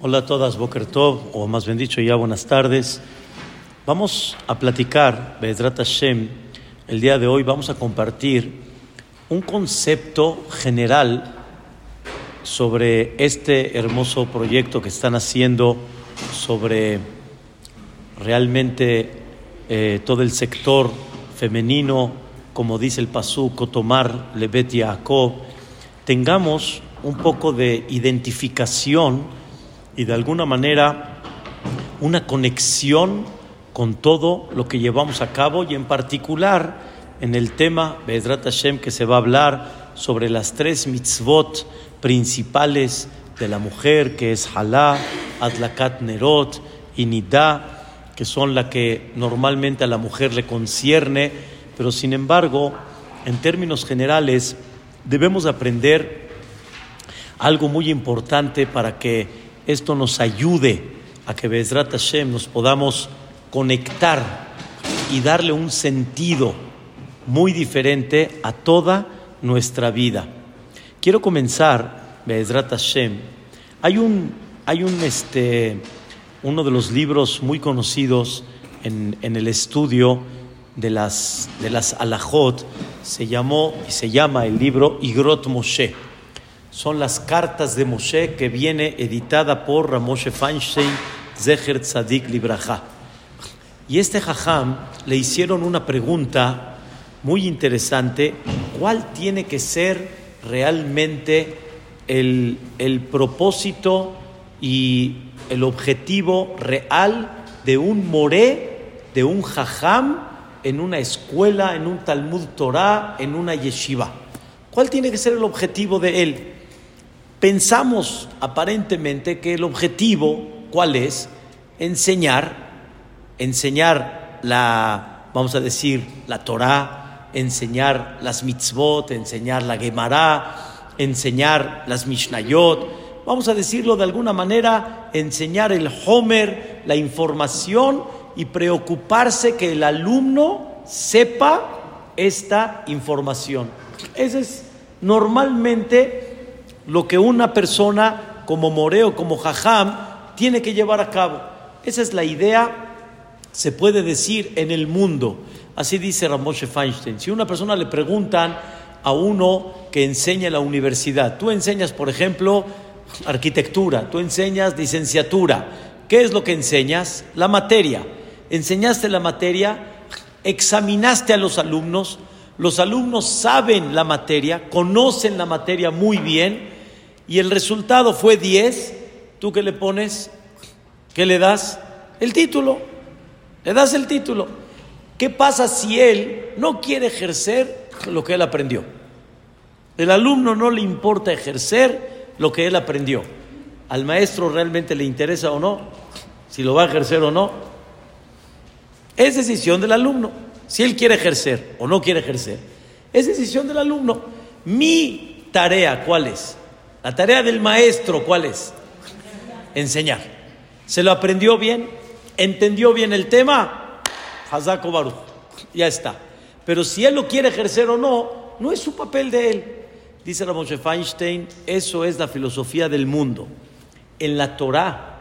Hola a todas, Boker o más bien dicho, ya buenas tardes. Vamos a platicar, Bezrat Hashem, el día de hoy vamos a compartir un concepto general sobre este hermoso proyecto que están haciendo sobre realmente eh, todo el sector femenino, como dice el Pasú, Kotomar, Lebet Yaakov, tengamos un poco de identificación y de alguna manera una conexión con todo lo que llevamos a cabo y en particular en el tema Bedrat Hashem que se va a hablar sobre las tres mitzvot principales de la mujer que es Halá, Adlakat Nerot y Nidá, que son las que normalmente a la mujer le concierne, pero sin embargo, en términos generales, debemos aprender algo muy importante para que esto nos ayude a que Bezrat Hashem nos podamos conectar y darle un sentido muy diferente a toda nuestra vida. Quiero comenzar, Bezrat Hashem. Hay un, hay un, este, uno de los libros muy conocidos en, en el estudio de las, de las alajot, se llamó y se llama el libro Igrot Moshe. Son las cartas de Moshe que viene editada por Ramoshe Feinstein, Zecher Tzadik Libraja. Y este jajam le hicieron una pregunta muy interesante, ¿cuál tiene que ser realmente el, el propósito y el objetivo real de un moré, de un jajam en una escuela, en un Talmud Torah, en una yeshiva? ¿Cuál tiene que ser el objetivo de él? Pensamos aparentemente que el objetivo, ¿cuál es? Enseñar, enseñar la, vamos a decir, la Torah, enseñar las mitzvot, enseñar la Gemara, enseñar las Mishnayot, vamos a decirlo de alguna manera, enseñar el Homer, la información y preocuparse que el alumno sepa esta información. Ese es normalmente lo que una persona como Moreo, como Jajam, tiene que llevar a cabo. Esa es la idea, se puede decir, en el mundo. Así dice Ramoshe Feinstein. Si una persona le preguntan a uno que enseña en la universidad, tú enseñas, por ejemplo, arquitectura, tú enseñas licenciatura, ¿qué es lo que enseñas? La materia. Enseñaste la materia, examinaste a los alumnos, los alumnos saben la materia, conocen la materia muy bien, y el resultado fue 10, ¿tú qué le pones? ¿Qué le das? El título. Le das el título. ¿Qué pasa si él no quiere ejercer lo que él aprendió? El alumno no le importa ejercer lo que él aprendió. ¿Al maestro realmente le interesa o no? Si lo va a ejercer o no. Es decisión del alumno. Si él quiere ejercer o no quiere ejercer, es decisión del alumno. Mi tarea, ¿cuál es? La tarea del maestro, ¿cuál es? Enseñar. ¿Se lo aprendió bien? ¿Entendió bien el tema? Hazako Baruch. Ya está. Pero si él lo quiere ejercer o no, no es su papel de él. Dice Ramoshe Feinstein, eso es la filosofía del mundo. En la Torah,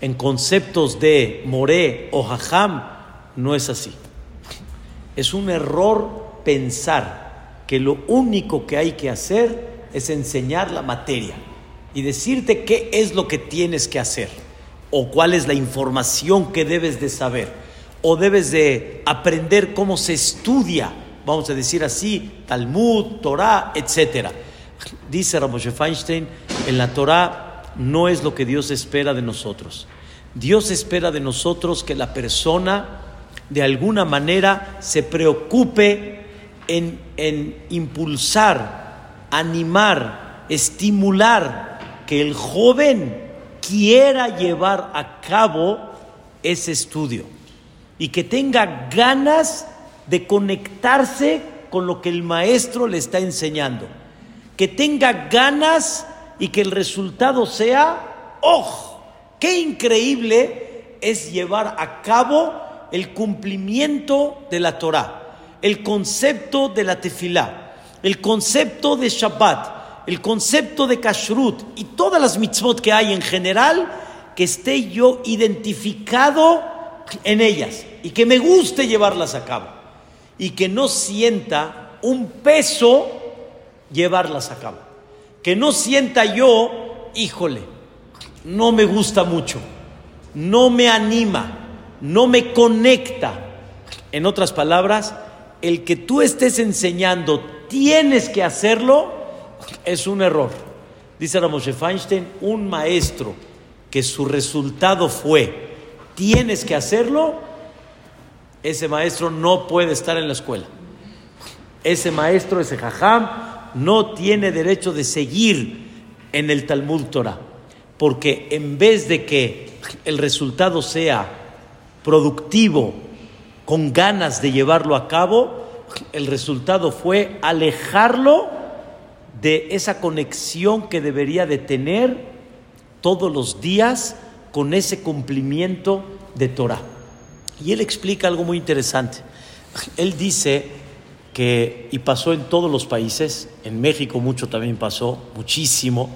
en conceptos de Moré o Jajam, no es así. Es un error pensar que lo único que hay que hacer es enseñar la materia y decirte qué es lo que tienes que hacer o cuál es la información que debes de saber o debes de aprender cómo se estudia, vamos a decir así, Talmud, Torah, etc. Dice Ramoshe Feinstein, en la Torah no es lo que Dios espera de nosotros. Dios espera de nosotros que la persona de alguna manera se preocupe en, en impulsar animar, estimular que el joven quiera llevar a cabo ese estudio y que tenga ganas de conectarse con lo que el maestro le está enseñando, que tenga ganas y que el resultado sea, ¡oh! ¡Qué increíble es llevar a cabo el cumplimiento de la Torah, el concepto de la tefilá! El concepto de Shabbat, el concepto de kashrut y todas las mitzvot que hay en general, que esté yo identificado en ellas y que me guste llevarlas a cabo y que no sienta un peso llevarlas a cabo. Que no sienta yo, híjole, no me gusta mucho, no me anima, no me conecta. En otras palabras, el que tú estés enseñando, tienes que hacerlo, es un error. Dice Ramoshe Feinstein, un maestro que su resultado fue, tienes que hacerlo, ese maestro no puede estar en la escuela. Ese maestro, ese jajam, no tiene derecho de seguir en el Talmud Torah. Porque en vez de que el resultado sea productivo, con ganas de llevarlo a cabo, el resultado fue alejarlo de esa conexión que debería de tener todos los días con ese cumplimiento de Torah. Y él explica algo muy interesante. Él dice que, y pasó en todos los países, en México mucho también pasó, muchísimo,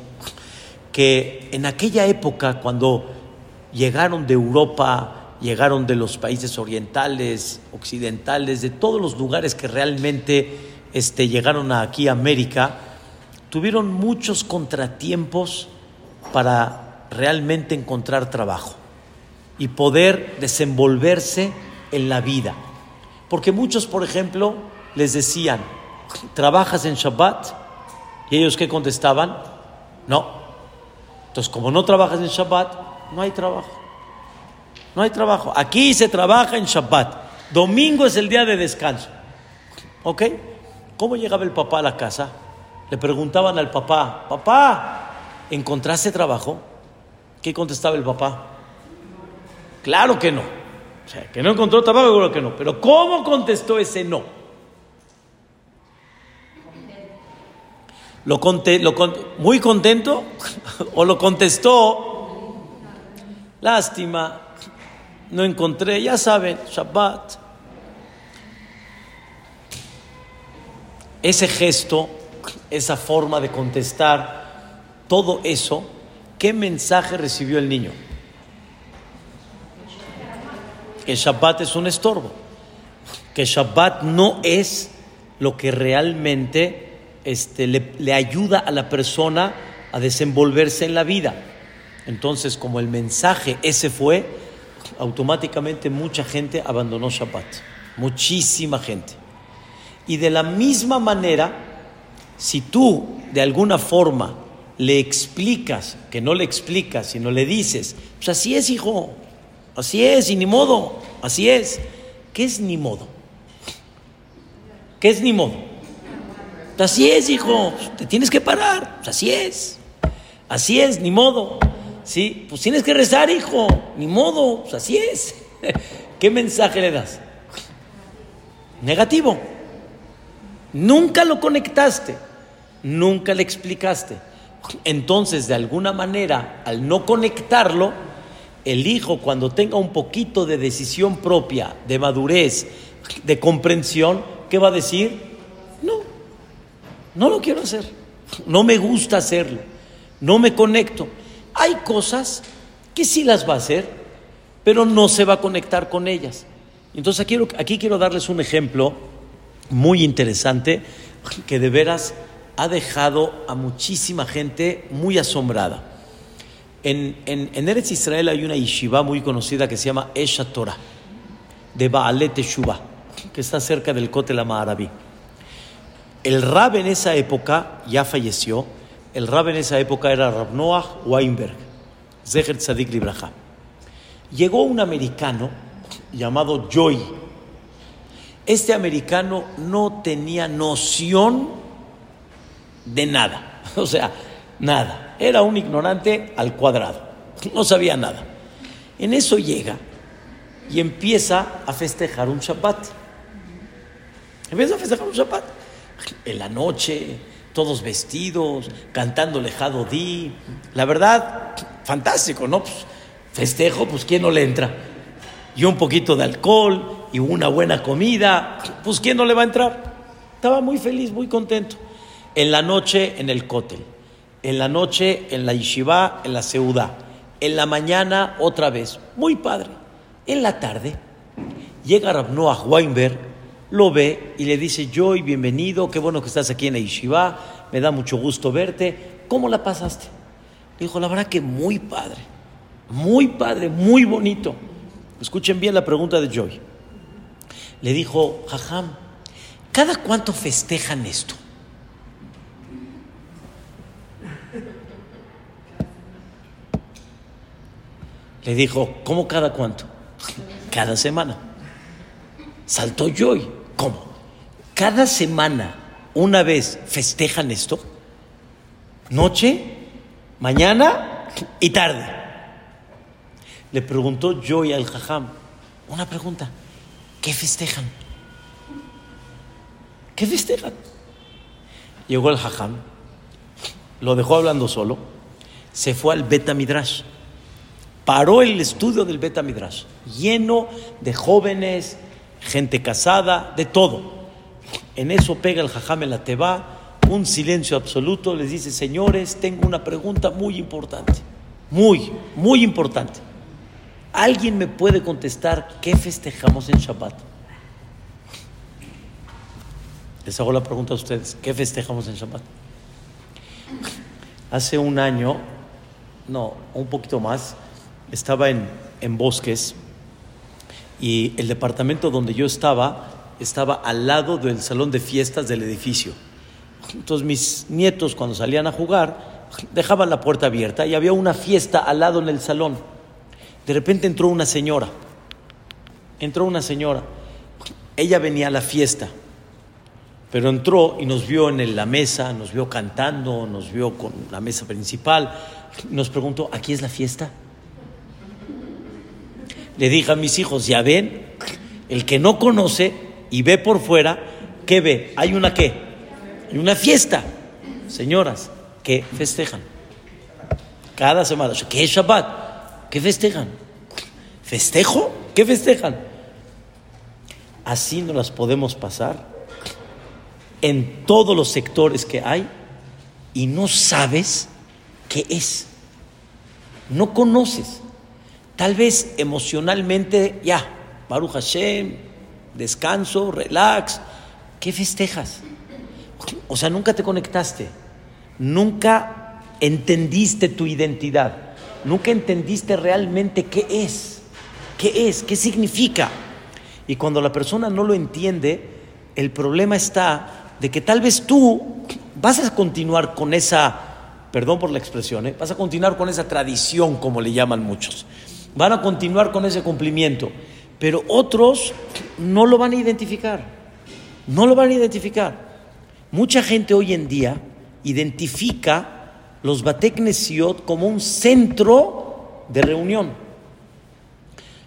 que en aquella época cuando llegaron de Europa, llegaron de los países orientales, occidentales, de todos los lugares que realmente este, llegaron aquí a América, tuvieron muchos contratiempos para realmente encontrar trabajo y poder desenvolverse en la vida. Porque muchos, por ejemplo, les decían, ¿trabajas en Shabbat? Y ellos qué contestaban? No. Entonces, como no trabajas en Shabbat, no hay trabajo. No hay trabajo. Aquí se trabaja en Shabbat. Domingo es el día de descanso. ¿Ok? ¿Cómo llegaba el papá a la casa? Le preguntaban al papá, papá, ¿encontraste trabajo? ¿Qué contestaba el papá? Claro que no. O sea, que no encontró trabajo, seguro que no. Pero ¿cómo contestó ese no? ¿Lo, conté, lo muy contento? ¿O lo contestó? Lástima, no encontré, ya saben, Shabbat. Ese gesto, esa forma de contestar, todo eso, ¿qué mensaje recibió el niño? que Shabbat es un estorbo, que Shabbat no es lo que realmente este, le, le ayuda a la persona a desenvolverse en la vida. Entonces, como el mensaje ese fue, automáticamente mucha gente abandonó Shabbat, muchísima gente. Y de la misma manera, si tú de alguna forma le explicas, que no le explicas, sino le dices, pues así es, hijo, Así es, y ni modo, así es. ¿Qué es ni modo? ¿Qué es ni modo? Así es, hijo, te tienes que parar, así es. Así es, ni modo. Sí, pues tienes que rezar, hijo, ni modo, así es. ¿Qué mensaje le das? Negativo. Nunca lo conectaste, nunca le explicaste. Entonces, de alguna manera, al no conectarlo, el hijo cuando tenga un poquito de decisión propia, de madurez, de comprensión, ¿qué va a decir? No, no lo quiero hacer, no me gusta hacerlo, no me conecto. Hay cosas que sí las va a hacer, pero no se va a conectar con ellas. Entonces aquí, quiero darles un ejemplo muy interesante que de veras ha dejado a muchísima gente muy asombrada. En, en, Eretz Israel hay una yeshiva muy conocida que se llama Esha Torah, de Baalet Teshuvah, que está cerca del Kotel Ma'arabi. El rab en esa época ya falleció. El rab en esa época era Rab Noah Weinberg, Zecher Tzadik Libraja. Llegó un americano llamado Joy. Este americano no tenía noción de nada. O sea, nada. Era un ignorante al cuadrado. No sabía nada. En eso llega y empieza a festejar un Shabbat. Empieza a festejar un Shabbat. En la noche, todos vestidos, cantando Lejado Di. La verdad, fantástico, ¿no? Pues, festejo, pues ¿quién no le entra? Y un poquito de alcohol y una buena comida, pues ¿quién no le va a entrar? Estaba muy feliz, muy contento. En la noche en el cótel. En la noche en la yeshiva, en la seudá. En la mañana otra vez. Muy padre. En la tarde llega Rabnoah Weinberg, lo ve y le dice, Joy, bienvenido, qué bueno que estás aquí en la me da mucho gusto verte. ¿Cómo la pasaste? dijo, la verdad que muy padre, muy padre, muy bonito. Escuchen bien la pregunta de Joy. Le dijo, Jajam, ¿cada cuánto festejan esto? Le dijo, ¿cómo cada cuánto? Cada semana. Saltó Joy. ¿Cómo? Cada semana, una vez, festejan esto. Noche, mañana y tarde. Le preguntó Joy al Jajam, una pregunta, ¿qué festejan? ¿Qué festejan? Llegó el Jajam, lo dejó hablando solo, se fue al Beta Midrash, paró el estudio del Beta Midrash, lleno de jóvenes, gente casada, de todo. En eso pega el Jajam en la Teba, un silencio absoluto, les dice, señores, tengo una pregunta muy importante, muy, muy importante. ¿Alguien me puede contestar qué festejamos en Shabbat? Les hago la pregunta a ustedes, ¿qué festejamos en Shabbat? Hace un año, no, un poquito más, estaba en, en Bosques y el departamento donde yo estaba estaba al lado del salón de fiestas del edificio. Entonces mis nietos cuando salían a jugar dejaban la puerta abierta y había una fiesta al lado en el salón. De repente entró una señora, entró una señora, ella venía a la fiesta, pero entró y nos vio en la mesa, nos vio cantando, nos vio con la mesa principal, nos preguntó, ¿aquí es la fiesta? Le dije a mis hijos, ya ven, el que no conoce y ve por fuera, ¿qué ve? Hay una qué? Hay una fiesta. Señoras, que festejan? Cada semana. ¿Qué es Shabbat? ¿Qué festejan? ¿Festejo? ¿Qué festejan? Así no las podemos pasar en todos los sectores que hay y no sabes qué es. No conoces. Tal vez emocionalmente, ya, Baruch Hashem, descanso, relax. ¿Qué festejas? O sea, nunca te conectaste, nunca entendiste tu identidad, nunca entendiste realmente qué es, qué es, qué significa. Y cuando la persona no lo entiende, el problema está de que tal vez tú vas a continuar con esa, perdón por la expresión, ¿eh? vas a continuar con esa tradición, como le llaman muchos van a continuar con ese cumplimiento, pero otros no lo van a identificar, no lo van a identificar. Mucha gente hoy en día identifica los Batek Nesiot como un centro de reunión.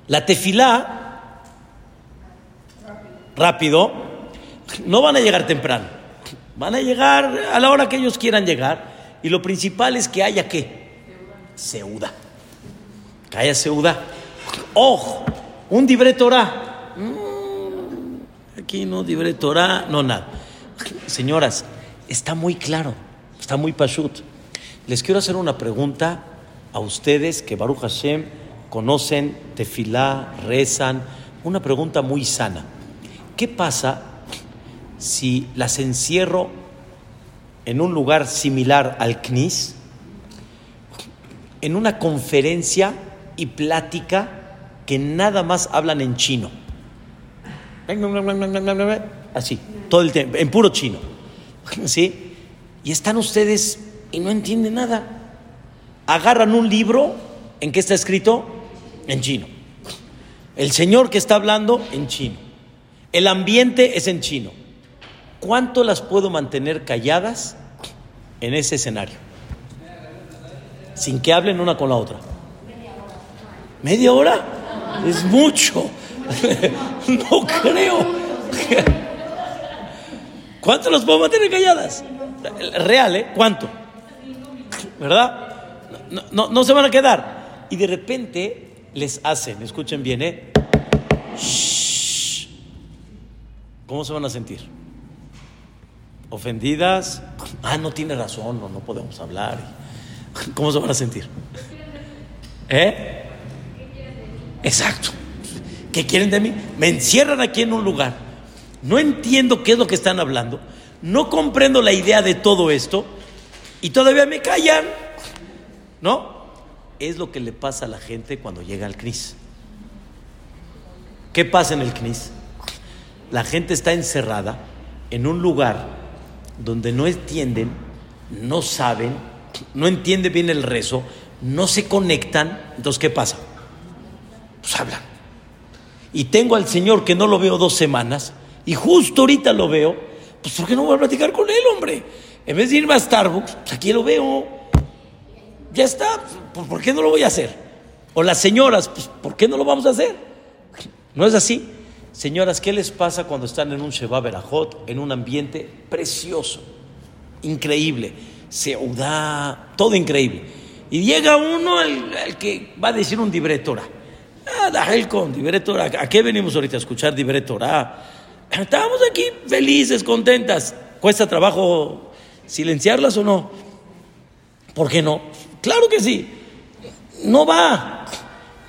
La tefilá, rápido, no van a llegar temprano, van a llegar a la hora que ellos quieran llegar y lo principal es que haya qué? Seuda. Calla Seuda. Ojo, un dibre Torah. Mm, aquí no dibre Torah, no nada. Señoras, está muy claro, está muy pashut. Les quiero hacer una pregunta a ustedes que Baruch Hashem conocen, tefilá, rezan. Una pregunta muy sana. ¿Qué pasa si las encierro en un lugar similar al CNIS, en una conferencia y plática que nada más hablan en chino. Así, todo el tiempo, en puro chino. ¿Sí? Y están ustedes y no entienden nada. Agarran un libro, ¿en qué está escrito? En chino. El Señor que está hablando, en chino. El ambiente es en chino. ¿Cuánto las puedo mantener calladas en ese escenario? Sin que hablen una con la otra. ¿Media hora? Es mucho. no creo. ¿Cuánto los puedo mantener calladas? Real, ¿eh? ¿Cuánto? ¿Verdad? No, no, se van a quedar. Y de repente les hacen, escuchen bien, ¿eh? ¿Cómo se van a sentir? ofendidas. Ah, no tiene razón, no, no podemos hablar. ¿Cómo se van a sentir? ¿Eh? Exacto. ¿Qué quieren de mí? Me encierran aquí en un lugar. No entiendo qué es lo que están hablando. No comprendo la idea de todo esto. Y todavía me callan. ¿No? Es lo que le pasa a la gente cuando llega al CNIS. ¿Qué pasa en el CNIS? La gente está encerrada en un lugar donde no entienden, no saben, no entienden bien el rezo, no se conectan. Entonces, ¿qué pasa? Pues hablan. Y tengo al Señor que no lo veo dos semanas y justo ahorita lo veo, pues ¿por qué no voy a platicar con él, hombre? En vez de irme a Starbucks, pues aquí lo veo. Ya está, pues, ¿por qué no lo voy a hacer? O las señoras, pues ¿por qué no lo vamos a hacer? ¿No es así? Señoras, ¿qué les pasa cuando están en un Sheba Berajot, en un ambiente precioso, increíble, seudá, todo increíble? Y llega uno, el, que va a decir un Torah. La con Torah. ¿A qué venimos ahorita a escuchar Torah? Estábamos aquí felices, contentas. ¿Cuesta trabajo silenciarlas o no? ¿Por qué no? Claro que sí. No va.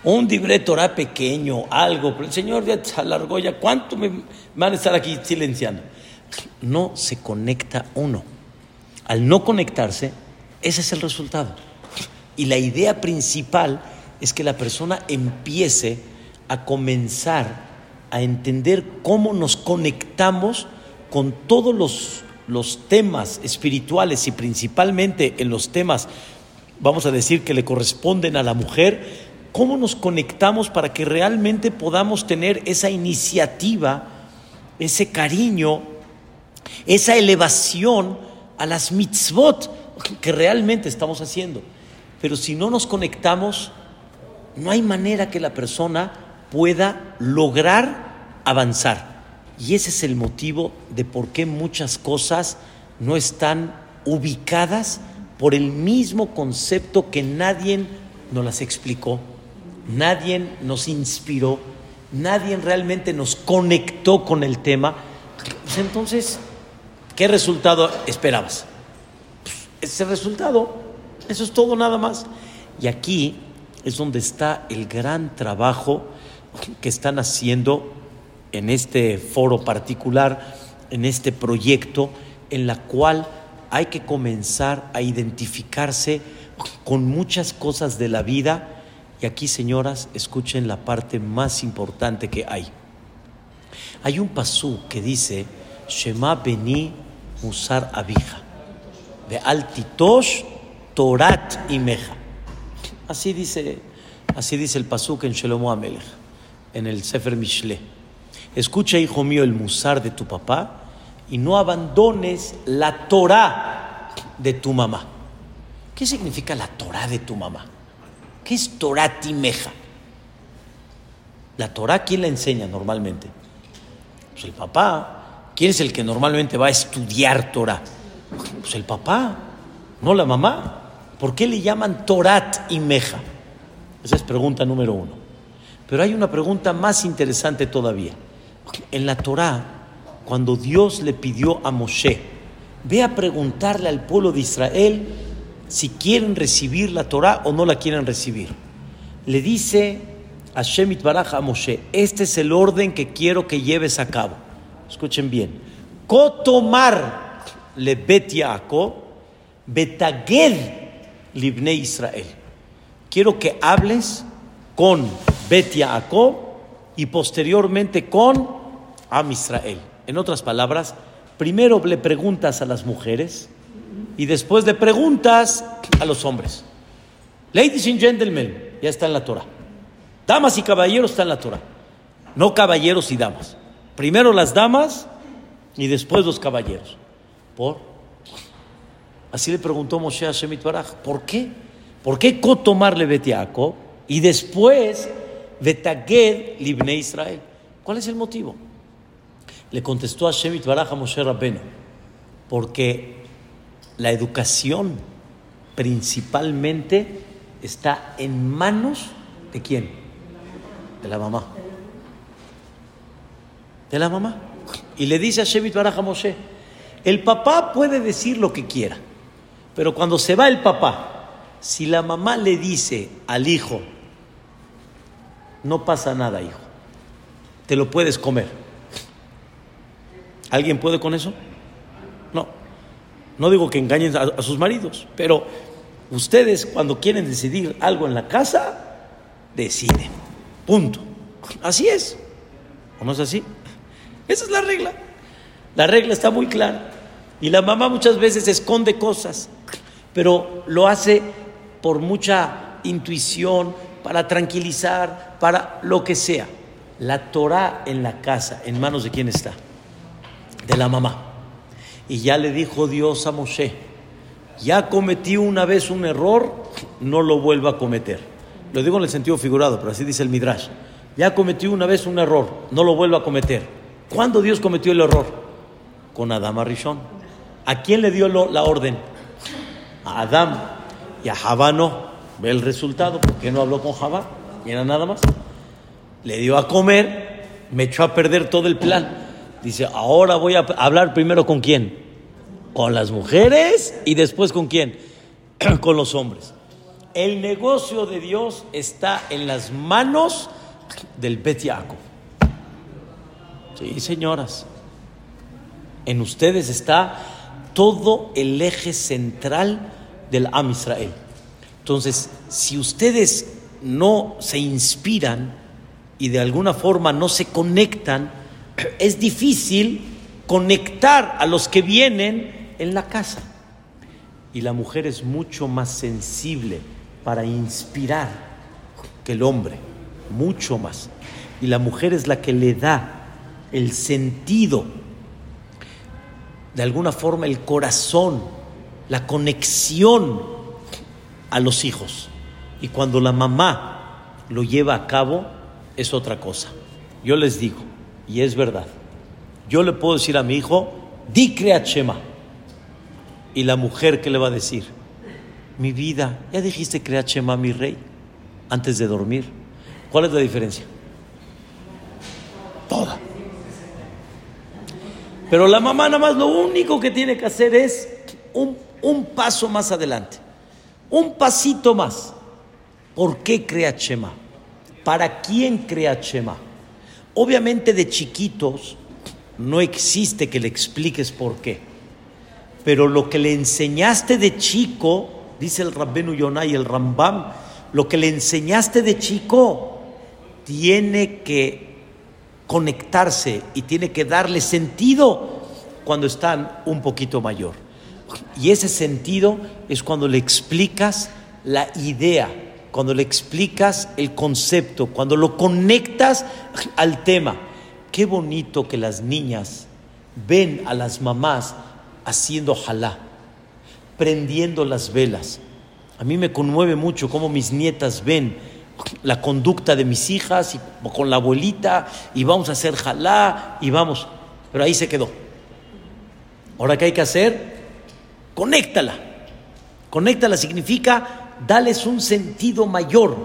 Un libre pequeño, algo, pero el Señor ya se alargó ya. ¿Cuánto me van a estar aquí silenciando? No se conecta uno. Al no conectarse, ese es el resultado. Y la idea principal es que la persona empiece a comenzar a entender cómo nos conectamos con todos los, temas espirituales y principalmente en los temas, vamos a decir, que le corresponden a la mujer, cómo nos conectamos para que realmente podamos tener esa iniciativa, ese cariño, esa elevación a las mitzvot que realmente estamos haciendo. Pero si no nos conectamos, no hay manera que la persona pueda lograr avanzar. Y ese es el motivo de por qué muchas cosas no están ubicadas por el mismo concepto que nadie nos las explicó, nadie nos inspiró, nadie realmente nos conectó con el tema. Pues entonces, ¿qué resultado esperabas? Pues ese resultado, eso es todo nada más. Y aquí es donde está el gran trabajo que están haciendo en este foro particular, en este proyecto, en la cual hay que comenzar a identificarse con muchas cosas de la vida. Y aquí, señoras, escuchen la parte más importante que hay. Hay un pasú que dice, Shema Beni Musar Abija, de Altitosh Torat y Meja. Así dice, así dice el pasuk en Shelomo Amelech, en el Sefer Mishle. Escucha, hijo mío, el musar de tu papá y no abandones la Torah de tu mamá. ¿Qué significa la Torah de tu mamá? ¿Qué es Torah timeja? La Torah, ¿quién la enseña normalmente? Pues el papá. ¿Quién es el que normalmente va a estudiar Torah? Pues el papá, no la mamá. ¿Por qué le llaman Torat y Meja? Esa es pregunta número uno. Pero hay una pregunta más interesante todavía. En la Torah, cuando Dios le pidió a Moshe, ve a preguntarle al pueblo de Israel si quieren recibir la Torah o no la quieren recibir. Le dice a Shemit Baraj a Moshe, este es el orden que quiero que lleves a cabo. Escuchen bien. Kotomar le bet betaged Libne Israel. Quiero que hables con Bet Yaakov y posteriormente con Am Israel. En otras palabras, primero le preguntas a las mujeres y después le preguntas a los hombres. Ladies and gentlemen, ya está en la Torah. Damas y caballeros está en la Torah. No caballeros y damas. Primero las damas y después los caballeros. ¿Por? Así le preguntó Moshe a Shemit Baraj, ¿por qué? ¿Por qué cotomarle Betiaco y después Betaged Libne Israel? ¿Cuál es el motivo? Le contestó a Shemit Baraj a Moshe Rabbeno, porque la educación principalmente está en manos de quién? De la mamá. De la mamá. Y le dice a Shemit Baraj a Moshe, El papá puede decir lo que quiera, pero cuando se va el papá, si la mamá le dice al hijo, no pasa nada, hijo, te lo puedes comer. ¿Alguien puede con eso? No. No digo que engañen a, sus maridos, pero ustedes cuando quieren decidir algo en la casa, deciden. Punto. Así es. ¿O no es así? Esa es la regla. La regla está muy clara. Y la mamá muchas veces esconde cosas, pero lo hace por mucha intuición, para tranquilizar, para lo que sea. La Torah en la casa, ¿en manos de quién está? De la mamá. Y ya le dijo Dios a Moshe, ya cometí una vez un error, no lo vuelva a cometer. Lo digo en el sentido figurado, pero así dice el Midrash. Ya cometió una vez un error, no lo vuelva a cometer. ¿Cuándo Dios cometió el error? Con Adam Arishon. ¿A quién le dio la orden? A Adam. Y a Javá no. Ve el resultado. ¿Por qué no habló con Javá? Y era nada más. Le dio a comer, me echó a perder todo el plan. Dice, ahora voy a hablar primero con quién? Con las mujeres y después con quién? con los hombres. El negocio de Dios está en las manos del Bet Sí, señoras. En ustedes está todo el eje central del Am Israel. Entonces, si ustedes no se inspiran y de alguna forma no se conectan, es difícil conectar a los que vienen en la casa. Y la mujer es mucho más sensible para inspirar que el hombre, mucho más. Y la mujer es la que le da el sentido, de alguna forma el corazón, la conexión a los hijos. Y cuando la mamá lo lleva a cabo, es otra cosa. Yo les digo, y es verdad, yo le puedo decir a mi hijo, di Shema. Y la mujer, ¿qué le va a decir? mi vida, ya dijiste Shema, mi rey, antes de dormir. ¿Cuál es la diferencia? Toda. Pero la mamá nada más lo único que tiene que hacer es un, un paso más adelante, un pasito más. ¿Por qué crea Shema? ¿Para quién crea Shema? Obviamente de chiquitos no existe que le expliques por qué, pero lo que le enseñaste de chico dice el Rabbenu Yonai, el Rambam, lo que le enseñaste de chico tiene que conectarse y tiene que darle sentido cuando están un poquito mayor. Y ese sentido es cuando le explicas la idea, cuando le explicas el concepto, cuando lo conectas al tema. Qué bonito que las niñas ven a las mamás haciendo jalá prendiendo las velas. A mí me conmueve mucho cómo mis nietas ven la conducta de mis hijas y con la abuelita y vamos a hacer jalá y vamos. Pero ahí se quedó. Ahora, ¿qué hay que hacer? Conéctala. Conéctala significa dales un sentido mayor,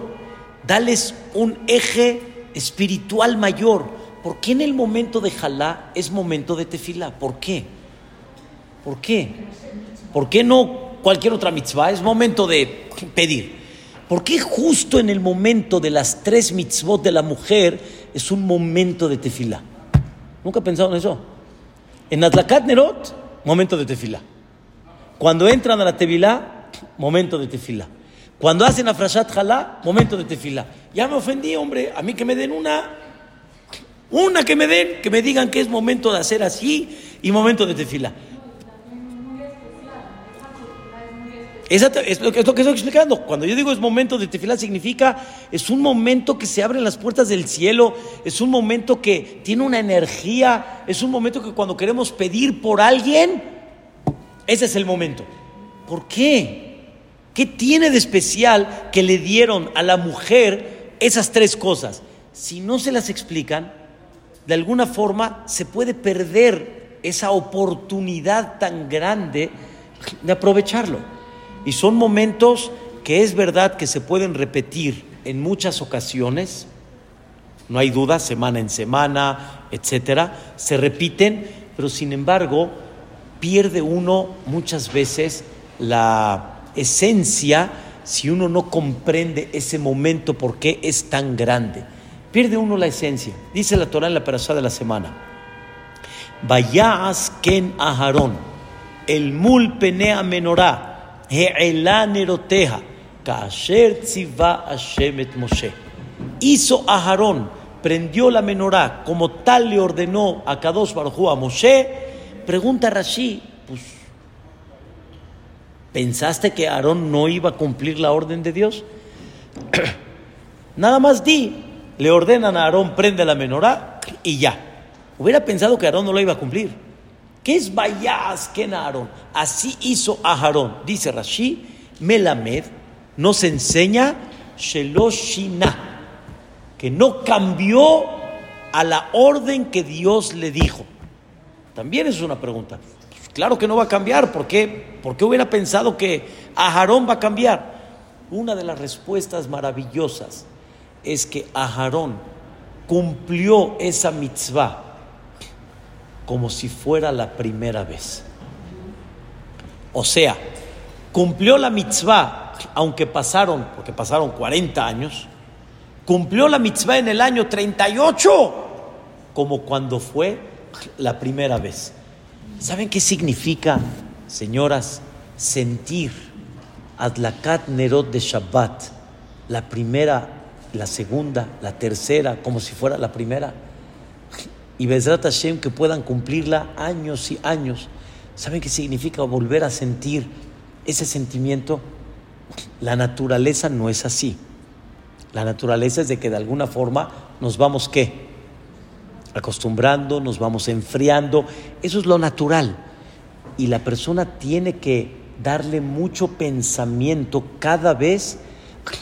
dales un eje espiritual mayor. ¿Por qué en el momento de jalá es momento de tefila? ¿Por qué? ¿Por qué? ¿Por qué no cualquier otra mitzvah? Es momento de pedir. ¿Por qué justo en el momento de las tres mitzvot de la mujer es un momento de tefila? ¿Nunca he pensado en eso? En Atlakat Nerot, momento de tefila. Cuando entran a la tefila, momento de tefila. Cuando hacen a Frashat Jalá, momento de tefila. Ya me ofendí, hombre. A mí que me den una. Una que me den, que me digan que es momento de hacer así y momento de tefila. es lo, que, estoy explicando. Cuando yo digo es momento de tefilá, significa es un momento que se abren las puertas del cielo, es un momento que tiene una energía, es un momento que cuando queremos pedir por alguien, ese es el momento. ¿Por qué? ¿Qué tiene de especial que le dieron a la mujer esas tres cosas? Si no se las explican, de alguna forma se puede perder esa oportunidad tan grande de aprovecharlo. Y son momentos que es verdad que se pueden repetir en muchas ocasiones, no hay duda, semana en semana, etcétera, se repiten, pero sin embargo, pierde uno muchas veces la esencia si uno no comprende ese momento por qué es tan grande. Pierde uno la esencia. Dice la Torah en la perashá de la semana. Vayas ken aharón, el mul penea menorá, he'elá neroteja, kasher tziva Hashem Moshe. Hizo Aharón, prendió la menorá, como tal le ordenó a Kadosh Baruj a Moshe, Pregunta Rashi, pues, ¿pensaste que Aarón no iba a cumplir la orden de Dios? Nada más di, le ordenan a Aarón, prende la menorá y ya. Hubiera pensado que Aarón no lo iba a cumplir. ¿Qué es Bayas que Aarón? Así hizo a Aarón. Dice Rashi, Melamed nos enseña Sheloshina, que no cambió a la orden que Dios le dijo. También es una pregunta. Claro que no va a cambiar. ¿Por qué? ¿Por qué hubiera pensado que Aharón va a cambiar? Una de las respuestas maravillosas es que Aharón cumplió esa mitzvah como si fuera la primera vez. O sea, cumplió la mitzvah, aunque pasaron, porque pasaron 40 años, cumplió la mitzvah en el año 38, como cuando fue la primera vez. ¿Saben qué significa, señoras, sentir Adlakat Nerot de Shabbat, la primera, la segunda, la tercera, como si fuera la primera? Y Bezrat Hashem que puedan cumplirla años y años. ¿Saben qué significa volver a sentir ese sentimiento? La naturaleza no es así. La naturaleza es de que de alguna forma nos vamos, ¿qué? acostumbrando, nos vamos enfriando. Eso es lo natural. Y la persona tiene que darle mucho pensamiento cada vez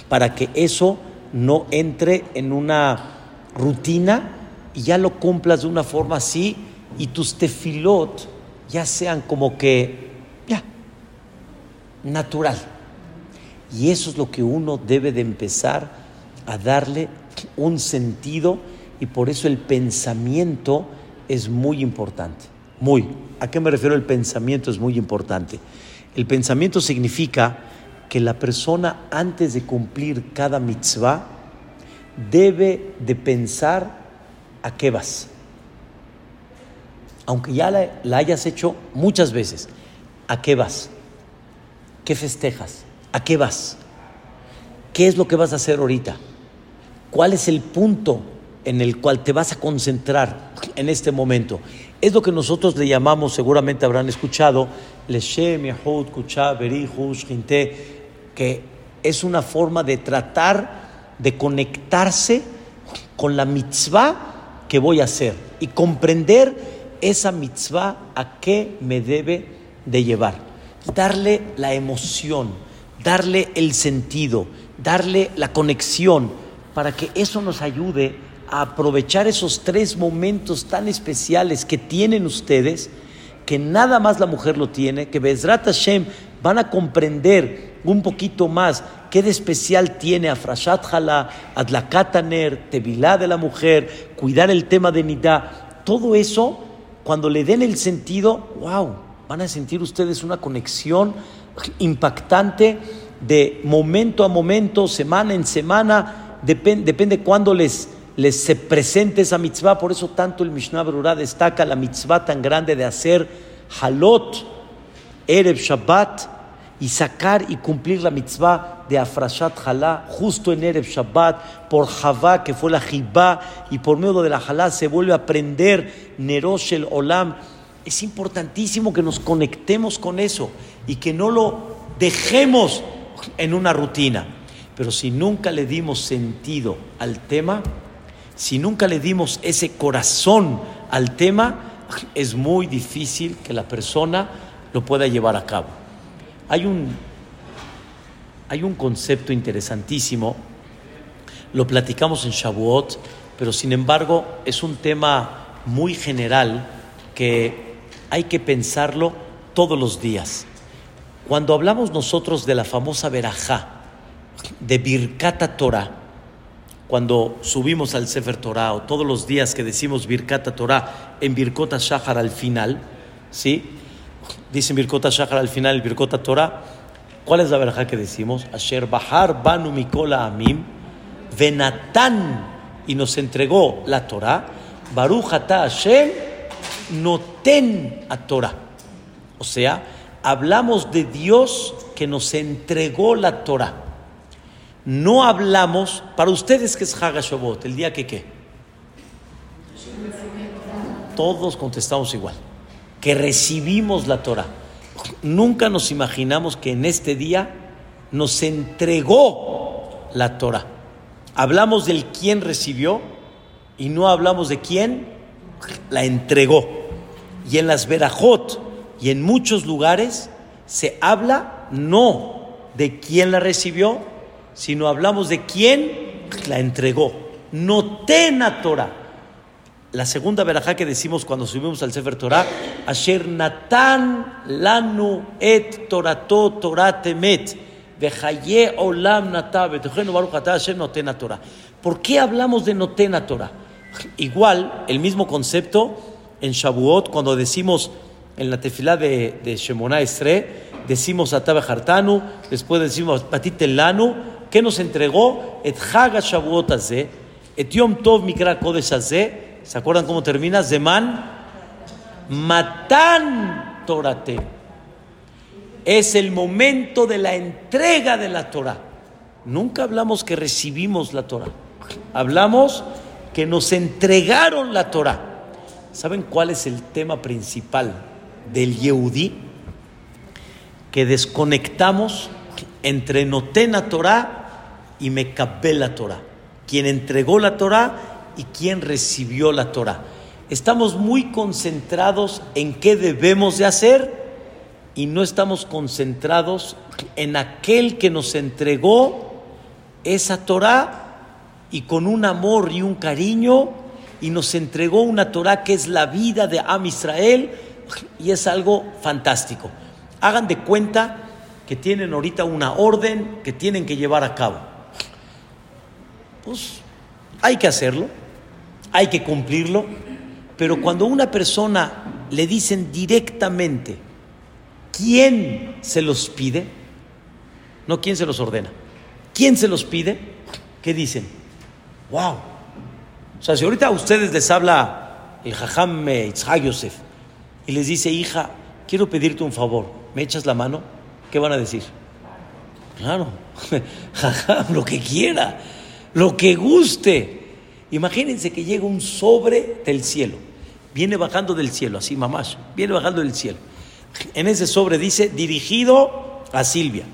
para que eso no entre en una rutina y ya lo cumplas de una forma así y tus tefilot ya sean como que, ya, natural. Y eso es lo que uno debe de empezar a darle un sentido y por eso el pensamiento es muy importante. Muy. ¿A qué me refiero el pensamiento es muy importante? El pensamiento significa que la persona antes de cumplir cada mitzvah debe de pensar a qué vas. Aunque ya la, hayas hecho muchas veces, ¿a qué vas? ¿Qué festejas? ¿A qué vas? ¿Qué es lo que vas a hacer ahorita? ¿Cuál es el punto en el cual te vas a concentrar en este momento. Es lo que nosotros le llamamos, seguramente habrán escuchado, que es una forma de tratar de conectarse con la mitzvah que voy a hacer y comprender esa mitzvah a qué me debe de llevar. Darle la emoción, darle el sentido, darle la conexión para que eso nos ayude aprovechar esos tres momentos tan especiales que tienen ustedes, que nada más la mujer lo tiene, que Bezrat Hashem van a comprender un poquito más qué de especial tiene Afrashat Hala, Adlakataner, Tevilá de la mujer, cuidar el tema de Nidá, todo eso, cuando le den el sentido, wow, van a sentir ustedes una conexión impactante de momento a momento, semana en semana, depende, cuándo les se presente esa mitzvah. Por eso tanto el Mishnah Berurah destaca la mitzvah tan grande de hacer halot, Erev Shabbat, y sacar y cumplir la mitzvah de Afrashat Halá justo en Erev Shabbat, por Javá, que fue la Jibá, y por medio de la Halá se vuelve a aprender Nerosh el Olam. Es importantísimo que nos conectemos con eso y que no lo dejemos en una rutina. Pero si nunca le dimos sentido al tema, si nunca le dimos ese corazón al tema, es muy difícil que la persona lo pueda llevar a cabo. Hay un, hay un concepto interesantísimo, lo platicamos en Shavuot, pero sin embargo es un tema muy general que hay que pensarlo todos los días. Cuando hablamos nosotros de la famosa verajá, de Birkata Torah, cuando subimos al Sefer Torah o todos los días que decimos Birkata Torah en Birkota Shahar al final, ¿sí? Dice Birkota Shahar al final, Birkota Torah. ¿Cuál es la verja que decimos? Asher Bahar Banu Mikola Amim, Venatán, y nos entregó la Torah, Baruch Ata Hashem, Noten a Torah. O sea, hablamos de Dios que nos entregó la Torah. No hablamos, para ustedes que es Hagashabot, el día que qué. Todos contestamos igual, que recibimos la Torah. Nunca nos imaginamos que en este día nos entregó la Torah. Hablamos del quién recibió y no hablamos de quién la entregó. Y en las Berajot y en muchos lugares se habla no de quién la recibió, sino hablamos de quién la entregó. No tena Torah. La segunda verajá que decimos cuando subimos al Sefer Torah, Asher Natan Lanu et Torato Toratemet, Vejaye Olam Natabe, Baruch Hashem Notena Torah. ¿Por qué hablamos de Notena Torah? Igual, el mismo concepto en Shavuot, cuando decimos en la tefilá de, de Shemona Estre, decimos Atabe Hartanu, después decimos Batit Lanu, ¿qué nos entregó? Et Haga Shavuot Azeh, Et Yom Tov Mikra Kodesh Azeh, ¿se acuerdan cómo termina? Zeman Matan Torate. Es el momento de la entrega de la Torah. Nunca hablamos que recibimos la Torah. Hablamos que nos entregaron la Torah. ¿Saben cuál es el tema principal del Yehudí? Que desconectamos entre Notena Torah y Mekabel Torah. Quien entregó la Torah y quien recibió la Torah. Estamos muy concentrados en qué debemos de hacer y no estamos concentrados en aquel que nos entregó esa Torah y con un amor y un cariño y nos entregó una Torah que es la vida de Am Israel y es algo fantástico. Hagan de cuenta que tienen ahorita una orden que tienen que llevar a cabo. Pues hay que hacerlo, hay que cumplirlo, pero cuando a una persona le dicen directamente quién se los pide, no quién se los ordena, quién se los pide, ¿qué dicen? Wow. O sea, si ahorita a ustedes les habla el Jajam Itzhak Yosef y les dice, hija, quiero pedirte un favor, ¿me echas la mano? ¿Qué van a decir? Claro, Jajam, lo que quiera, lo que guste. Imagínense que llega un sobre del cielo, viene bajando del cielo, así mamás, viene bajando del cielo. En ese sobre dice, dirigido a Silvia.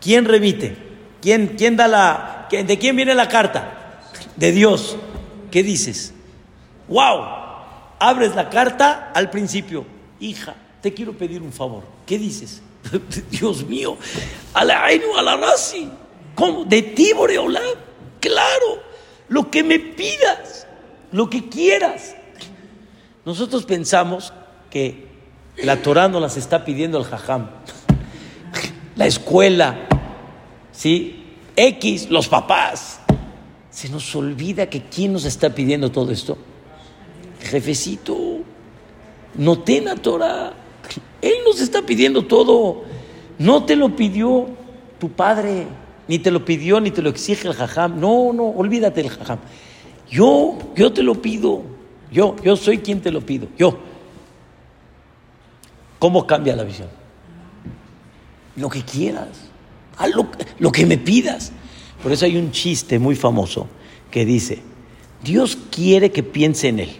¿Quién remite? ¿Quién, quién da la, ¿De quién viene la carta? de Dios, ¿qué dices? ¡Wow! Abres la carta al principio. Hija, te quiero pedir un favor. ¿Qué dices? Dios mío, a la Ainu, a la. ¿Cómo? De ti. Claro, lo que me pidas, lo que quieras. Nosotros pensamos que la Torah no las está pidiendo el Jajam. La escuela, ¿sí? X, los papás. Se nos olvida que quién nos está pidiendo todo esto. Jefecito, no la Torah. Él nos está pidiendo todo. No te lo pidió tu padre, ni te lo pidió, ni te lo exige el jajam. No, no, olvídate del jajam. Yo, yo te lo pido. Yo, yo soy quien te lo pido. Yo. ¿Cómo cambia la visión? Lo que quieras. lo, lo que me pidas. Por eso hay un chiste muy famoso que dice, Dios quiere que piense en Él.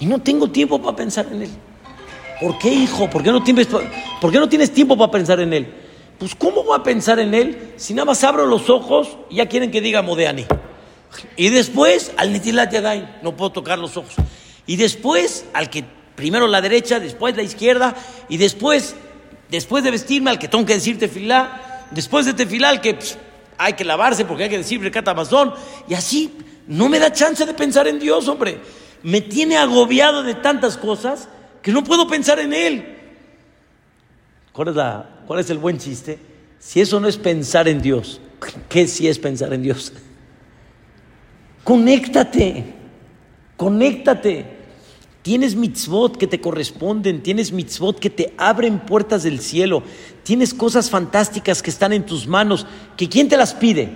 Y no tengo tiempo para pensar en Él. ¿Por qué, hijo? ¿Por qué no tienes, por qué no tienes tiempo para pensar en Él? Pues ¿cómo voy a pensar en Él si nada más abro los ojos y ya quieren que diga Modeani? Y después al Netilat Yadayim, no puedo tocar los ojos. Y después al que primero la derecha, después la izquierda, y después, después de vestirme al que tengo que decir tefilá, después de tefilá al que pues, hay que lavarse porque hay que decir recata Amazon. Y así no me da chance de pensar en Dios, hombre. Me tiene agobiado de tantas cosas que no puedo pensar en Él. ¿Cuál es, la, ¿Cuál es el buen chiste? Si eso no es pensar en Dios, ¿qué si es pensar en Dios? Conéctate, conéctate. Tienes mitzvot que te corresponden, tienes mitzvot que te abren puertas del cielo, tienes cosas fantásticas que están en tus manos, que ¿quién te las pide?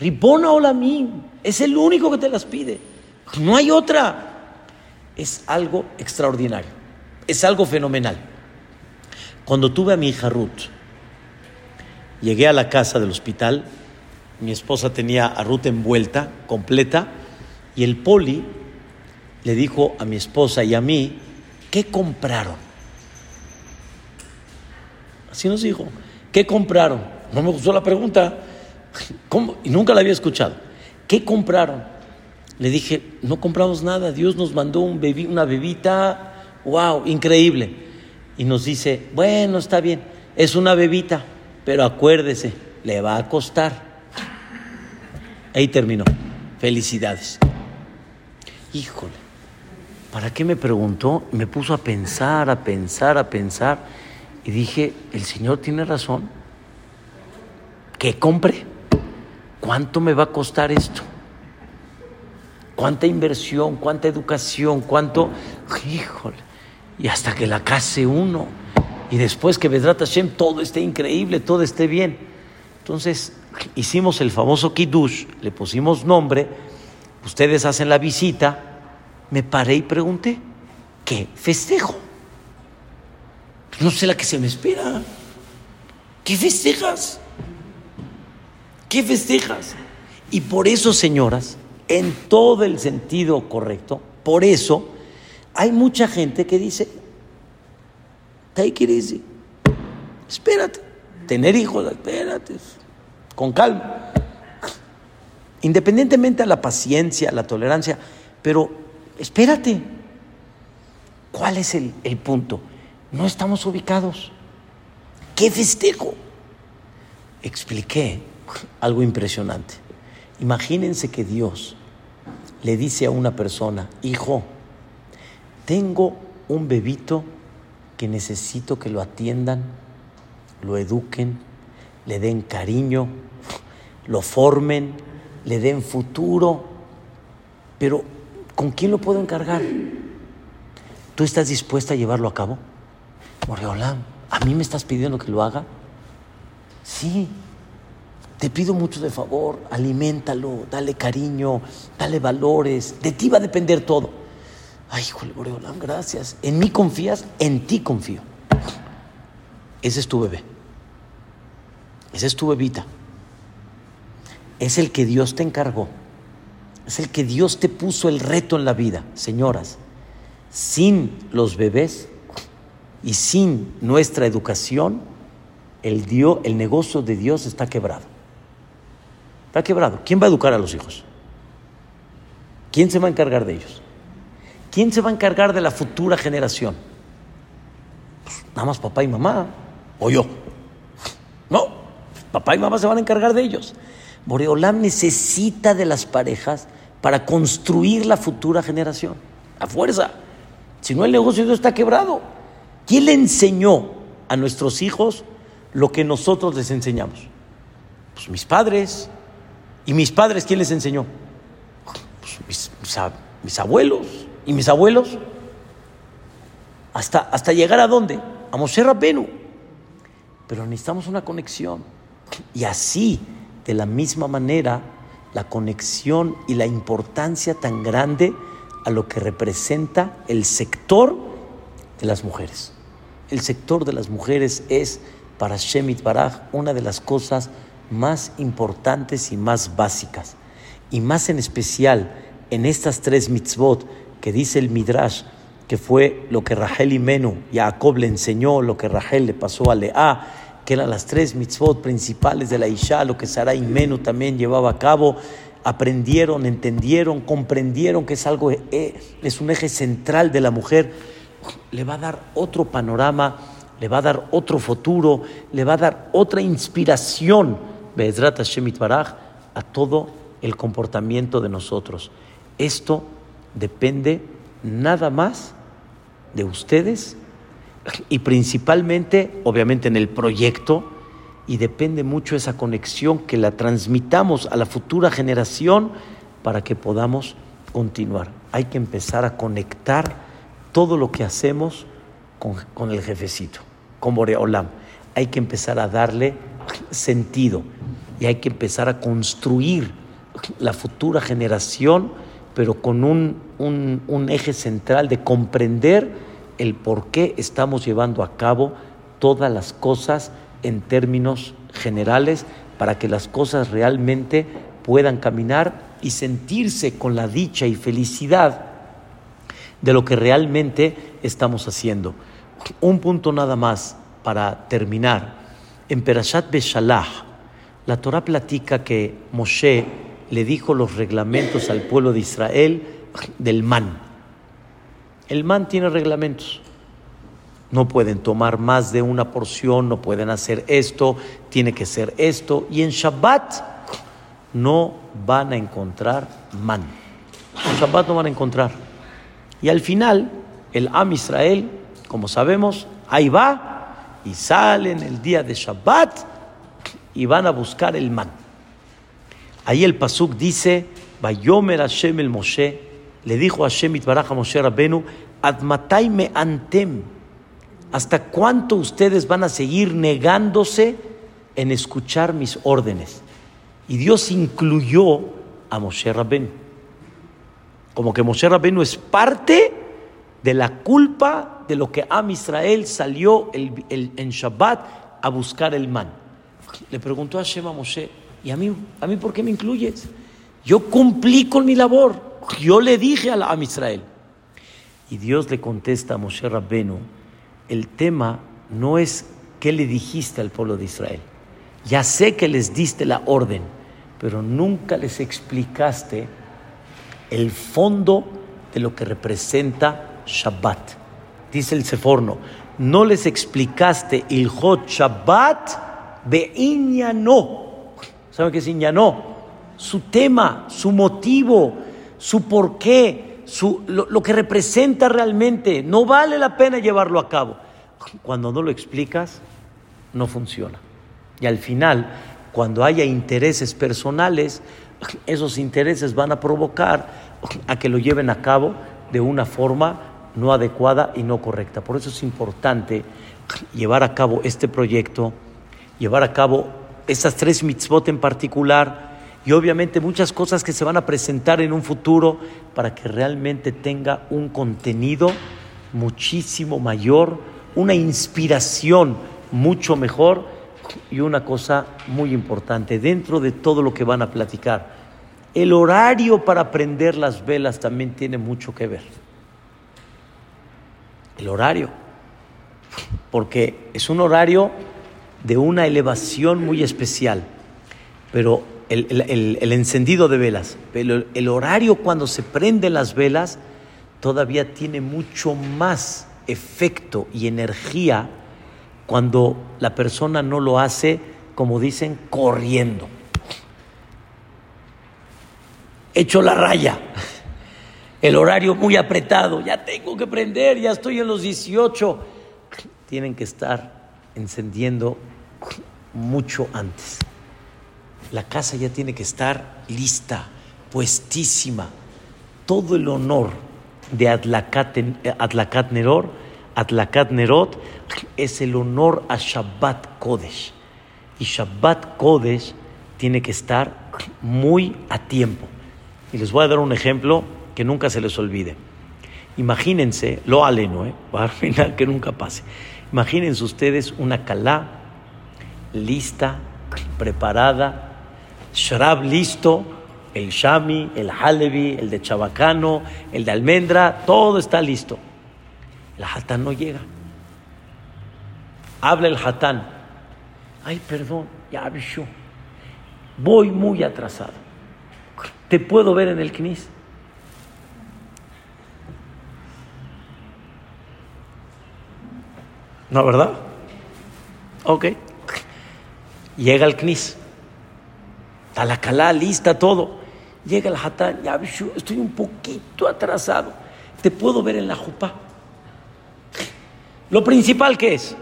Ribona mí, es el único que te las pide. No hay otra. Es algo extraordinario, es algo fenomenal. Cuando tuve a mi hija Ruth, llegué a la casa del hospital, mi esposa tenía a Ruth envuelta, completa, y el poli le dijo a mi esposa y a mí, ¿qué compraron? Así nos dijo, ¿qué compraron? No me gustó la pregunta, ¿Cómo? y nunca la había escuchado. ¿Qué compraron? Le dije, no compramos nada, Dios nos mandó un una bebita, wow, increíble. Y nos dice, bueno, está bien, es una bebita, pero acuérdese, le va a costar. Ahí terminó. Felicidades. Híjole. ¿Para qué me preguntó? Me puso a pensar, a pensar, a pensar. Y dije, el Señor tiene razón. ¿Qué compre? ¿Cuánto me va a costar esto? ¿Cuánta inversión? ¿Cuánta educación? ¿Cuánto? Híjole. Y hasta que la case uno. Y después que Vedrat Hashem todo esté increíble, todo esté bien. Entonces hicimos el famoso Kiddush, le pusimos nombre. Ustedes hacen la visita me paré y pregunté, ¿qué festejo? No sé la que se me espera. ¿Qué festejas? ¿Qué festejas? Y por eso, señoras, en todo el sentido correcto, por eso hay mucha gente que dice, take it easy, espérate, tener hijos, espérate, con calma. Independientemente de la paciencia, la tolerancia, pero espérate. ¿Cuál es el, punto? No estamos ubicados. ¿Qué festejo? Expliqué algo impresionante. Imagínense que Dios le dice a una persona, hijo, tengo un bebito que necesito que lo atiendan, lo eduquen, le den cariño, lo formen, le den futuro, pero ¿Con quién lo puedo encargar? ¿Tú estás dispuesta a llevarlo a cabo? Moreolam, ¿a mí me estás pidiendo que lo haga? Sí, te pido mucho de favor, aliméntalo, dale cariño, dale valores, de ti va a depender todo. Ay, híjole, Moreolam, gracias. En mí confías, en ti confío. Ese es tu bebé. Ese es tu bebita. Es el que Dios te encargó es el que Dios te puso el reto en la vida, señoras. Sin los bebés y sin nuestra educación, el, el negocio de Dios está quebrado. Está quebrado. ¿Quién va a educar a los hijos? ¿Quién se va a encargar de ellos? ¿Quién se va a encargar de la futura generación? Pues, nada más papá y mamá. O yo. No, papá y mamá se van a encargar de ellos. Boreolam necesita de las parejas para construir la futura generación. A fuerza. Si no, el negocio está quebrado. ¿Quién le enseñó a nuestros hijos lo que nosotros les enseñamos? Pues mis padres. ¿Y mis padres quién les enseñó? Pues mis, abuelos. ¿Y mis abuelos? Hasta, hasta llegar a dónde? A Moshe Rabbenu. Pero necesitamos una conexión. Y así de la misma manera la conexión y la importancia tan grande a lo que representa el sector de las mujeres. El sector de las mujeres es para Shemit Baraj una de las cosas más importantes y más básicas. Y más en especial en estas tres mitzvot que dice el Midrash, que fue lo que Rachel y Menu, Jacob le enseñó, lo que Rachel le pasó a Lea, que eran las tres mitzvot principales de la Isha, lo que Sarai Menu también llevaba a cabo, aprendieron, entendieron, comprendieron que es algo, eh, es un eje central de la mujer, le va a dar otro panorama, le va a dar otro futuro, le va a dar otra inspiración, Be'ezrat Hashem a todo el comportamiento de nosotros. Esto depende nada más de ustedes y principalmente, obviamente, en el proyecto, y depende mucho esa conexión que la transmitamos a la futura generación para que podamos continuar. Hay que empezar a conectar todo lo que hacemos con, el jefecito, con Boreolam. Hay que empezar a darle sentido y hay que empezar a construir la futura generación, pero con un, un eje central de comprender el por qué estamos llevando a cabo todas las cosas en términos generales para que las cosas realmente puedan caminar y sentirse con la dicha y felicidad de lo que realmente estamos haciendo. Un punto nada más para terminar. En Perashat Beshalah, la Torah platica que Moshe le dijo los reglamentos al pueblo de Israel del man. El man tiene reglamentos. No pueden tomar más de una porción, no pueden hacer esto, tiene que ser esto. Y en Shabbat no van a encontrar man. En Shabbat no van a encontrar. Y al final, el Am Israel, como sabemos, ahí va y salen el día de Shabbat y van a buscar el man. Ahí el Pasuk dice, Bayomer Hashem el Moshe, le dijo a Hashem Itbaraj a Moshe Rabbenu, me antem, ¿hasta cuánto ustedes van a seguir negándose en escuchar mis órdenes? Y Dios incluyó a Moshe Rabbenu. Como que Moshe Rabbeinu es parte de la culpa de lo que Am Israel salió en Shabbat a buscar el man. Le preguntó a Shema Moshe, ¿y a mí, a mí por qué me incluyes? Yo cumplí con mi labor. Yo le dije a Am Israel. Y Dios le contesta a Moshe Rabbeinu, el tema no es qué le dijiste al pueblo de Israel. Ya sé que les diste la orden, pero nunca les explicaste el fondo de lo que representa Shabbat. Dice el Seforno, no les explicaste el Hot Shabbat de Iñano. ¿Saben qué es Iñano? Su tema, su motivo, su porqué, su, lo, lo que representa realmente. No vale la pena llevarlo a cabo. Cuando no lo explicas, no funciona. Y al final, cuando haya intereses personales, esos intereses van a provocar a que lo lleven a cabo de una forma no adecuada y no correcta. Por eso es importante llevar a cabo este proyecto, llevar a cabo estas tres mitzvot en particular y obviamente muchas cosas que se van a presentar en un futuro para que realmente tenga un contenido muchísimo mayor, una inspiración mucho mejor y una cosa muy importante dentro de todo lo que van a platicar el horario para prender las velas también tiene mucho que ver. El horario. Porque es un horario de una elevación muy especial. Pero el, encendido de velas, pero el horario cuando se prenden las velas todavía tiene mucho más efecto y energía cuando la persona no lo hace, como dicen, corriendo hecho la raya. El horario muy apretado, ya tengo que prender, ya estoy en los 18. Tienen que estar encendiendo mucho antes. La casa ya tiene que estar lista, puestísima. Todo el honor de Adlakat, Nerot, es el honor a Shabbat Kodesh. Y Shabbat Kodesh tiene que estar muy a tiempo. Y les voy a dar un ejemplo que nunca se les olvide. Imagínense, lo aleno, ¿eh? para final que nunca pase. Imagínense ustedes una calá lista, preparada, shrab listo, el shami, el halevi, el de chabacano, el de almendra, todo está listo. El hatán no llega. Habla el hatán. Ay, perdón, ya avisó. Voy muy atrasado. ¿Te puedo ver en el CNIS? ¿No, verdad? Ok. Llega el CNIS. Está la calá lista, todo. Llega el hatán, ya estoy un poquito atrasado. ¿Te puedo ver en la jupa? Lo principal que es,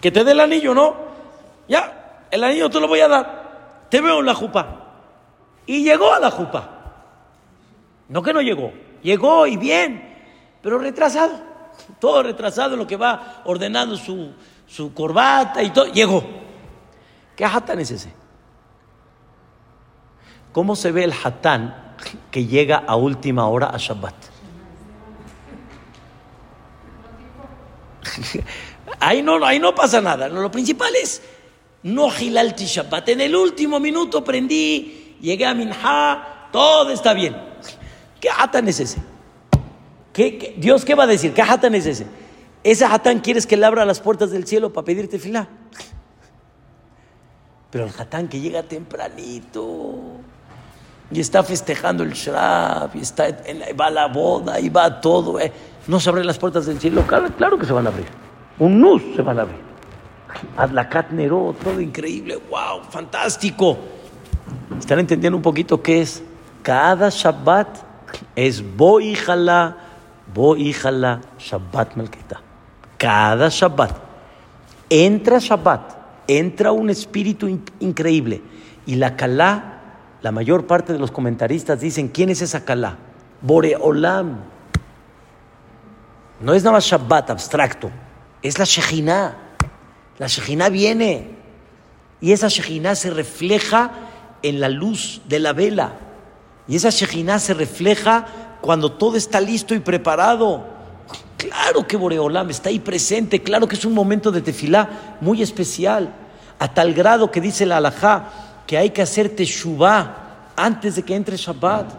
que te dé el anillo, ¿no? Ya, el anillo te lo voy a dar. Te veo en la jupa. Y llegó a la jupa. No que no llegó, llegó y bien. pero retrasado, todo retrasado en lo que va ordenando su, su corbata y todo. Llegó. ¿Qué hatán es ese? ¿Cómo se ve el hatán que llega a última hora a Shabbat? ahí, no, ahí no pasa nada. Lo principal es no gilalti Shabbat. En el último minuto prendí, llegué a Minha, todo está bien. ¿Qué hatán es ese? ¿Qué, Dios qué va a decir? ¿Qué hatán es ese? Ese hatán quieres que le abra las puertas del cielo para pedirte fila. Pero el hatán que llega tempranito y está festejando el Shrab, y está va a la boda, y va todo, eh. no se abren las puertas del cielo. Claro, que se van a abrir. Un nus se van a abrir. Adlakat Nero, todo increíble, wow, fantástico. ¿Están entendiendo un poquito qué es? Cada Shabbat es bo híjala, bo híjala, Shabbat Melkita. Cada Shabbat. Entra Shabbat, entra un espíritu increíble. Y la Kalá la mayor parte de los comentaristas dicen, ¿quién es esa Kalá? Boreolam. No es nada más Shabbat abstracto, es la Shejina. La Shejina viene y esa Shejina se refleja en la luz de la vela. Y esa Shejina se refleja cuando todo está listo y preparado. Claro que Boreolam está ahí presente, claro que es un momento de tefilá muy especial, a tal grado que dice la alajá, que hay que hacer teshuvah antes de que entre Shabbat.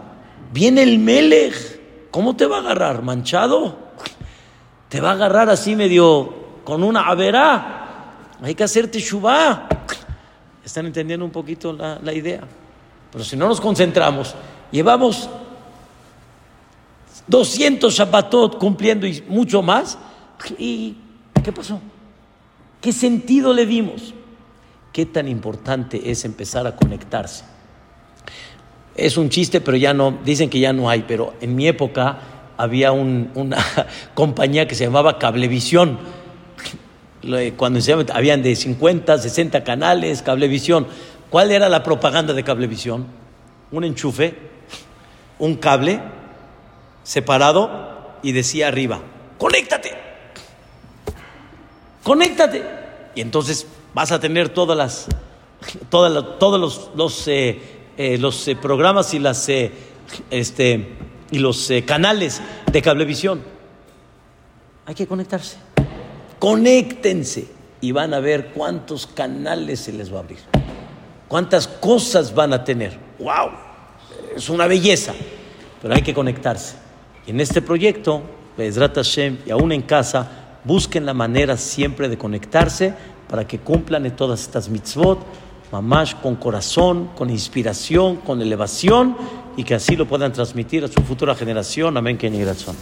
Viene el Melech, ¿cómo te va a agarrar? ¿Manchado? Te va a agarrar así medio con una averá. Hay que hacer teshuvah. ¿Están entendiendo un poquito la, la idea? Pero si no nos concentramos, llevamos 200 Shabbatot cumpliendo y mucho más. ¿Y qué pasó? ¿Qué sentido le dimos? Qué tan importante es empezar a conectarse. Es un chiste, pero ya no, dicen que ya no hay, pero en mi época había una compañía que se llamaba Cablevisión. Cuando se habían de 50, 60 canales, Cablevisión. ¿Cuál era la propaganda de Cablevisión? Un enchufe, un cable separado y decía arriba, conéctate, conéctate. Y entonces vas a tener todas las, todos los, los, eh, eh, los eh, programas y, las, este, y los canales de cablevisión. Hay que conectarse. Conéctense y van a ver cuántos canales se les va a abrir. Cuántas cosas van a tener. ¡Wow! Es una belleza. Pero hay que conectarse. En este proyecto, Bezrat Hashem, y aún en casa, busquen la manera siempre de conectarse para que cumplan en todas estas mitzvot, mamás con corazón, con inspiración, con elevación y que así lo puedan transmitir a su futura generación. Amén, que razón.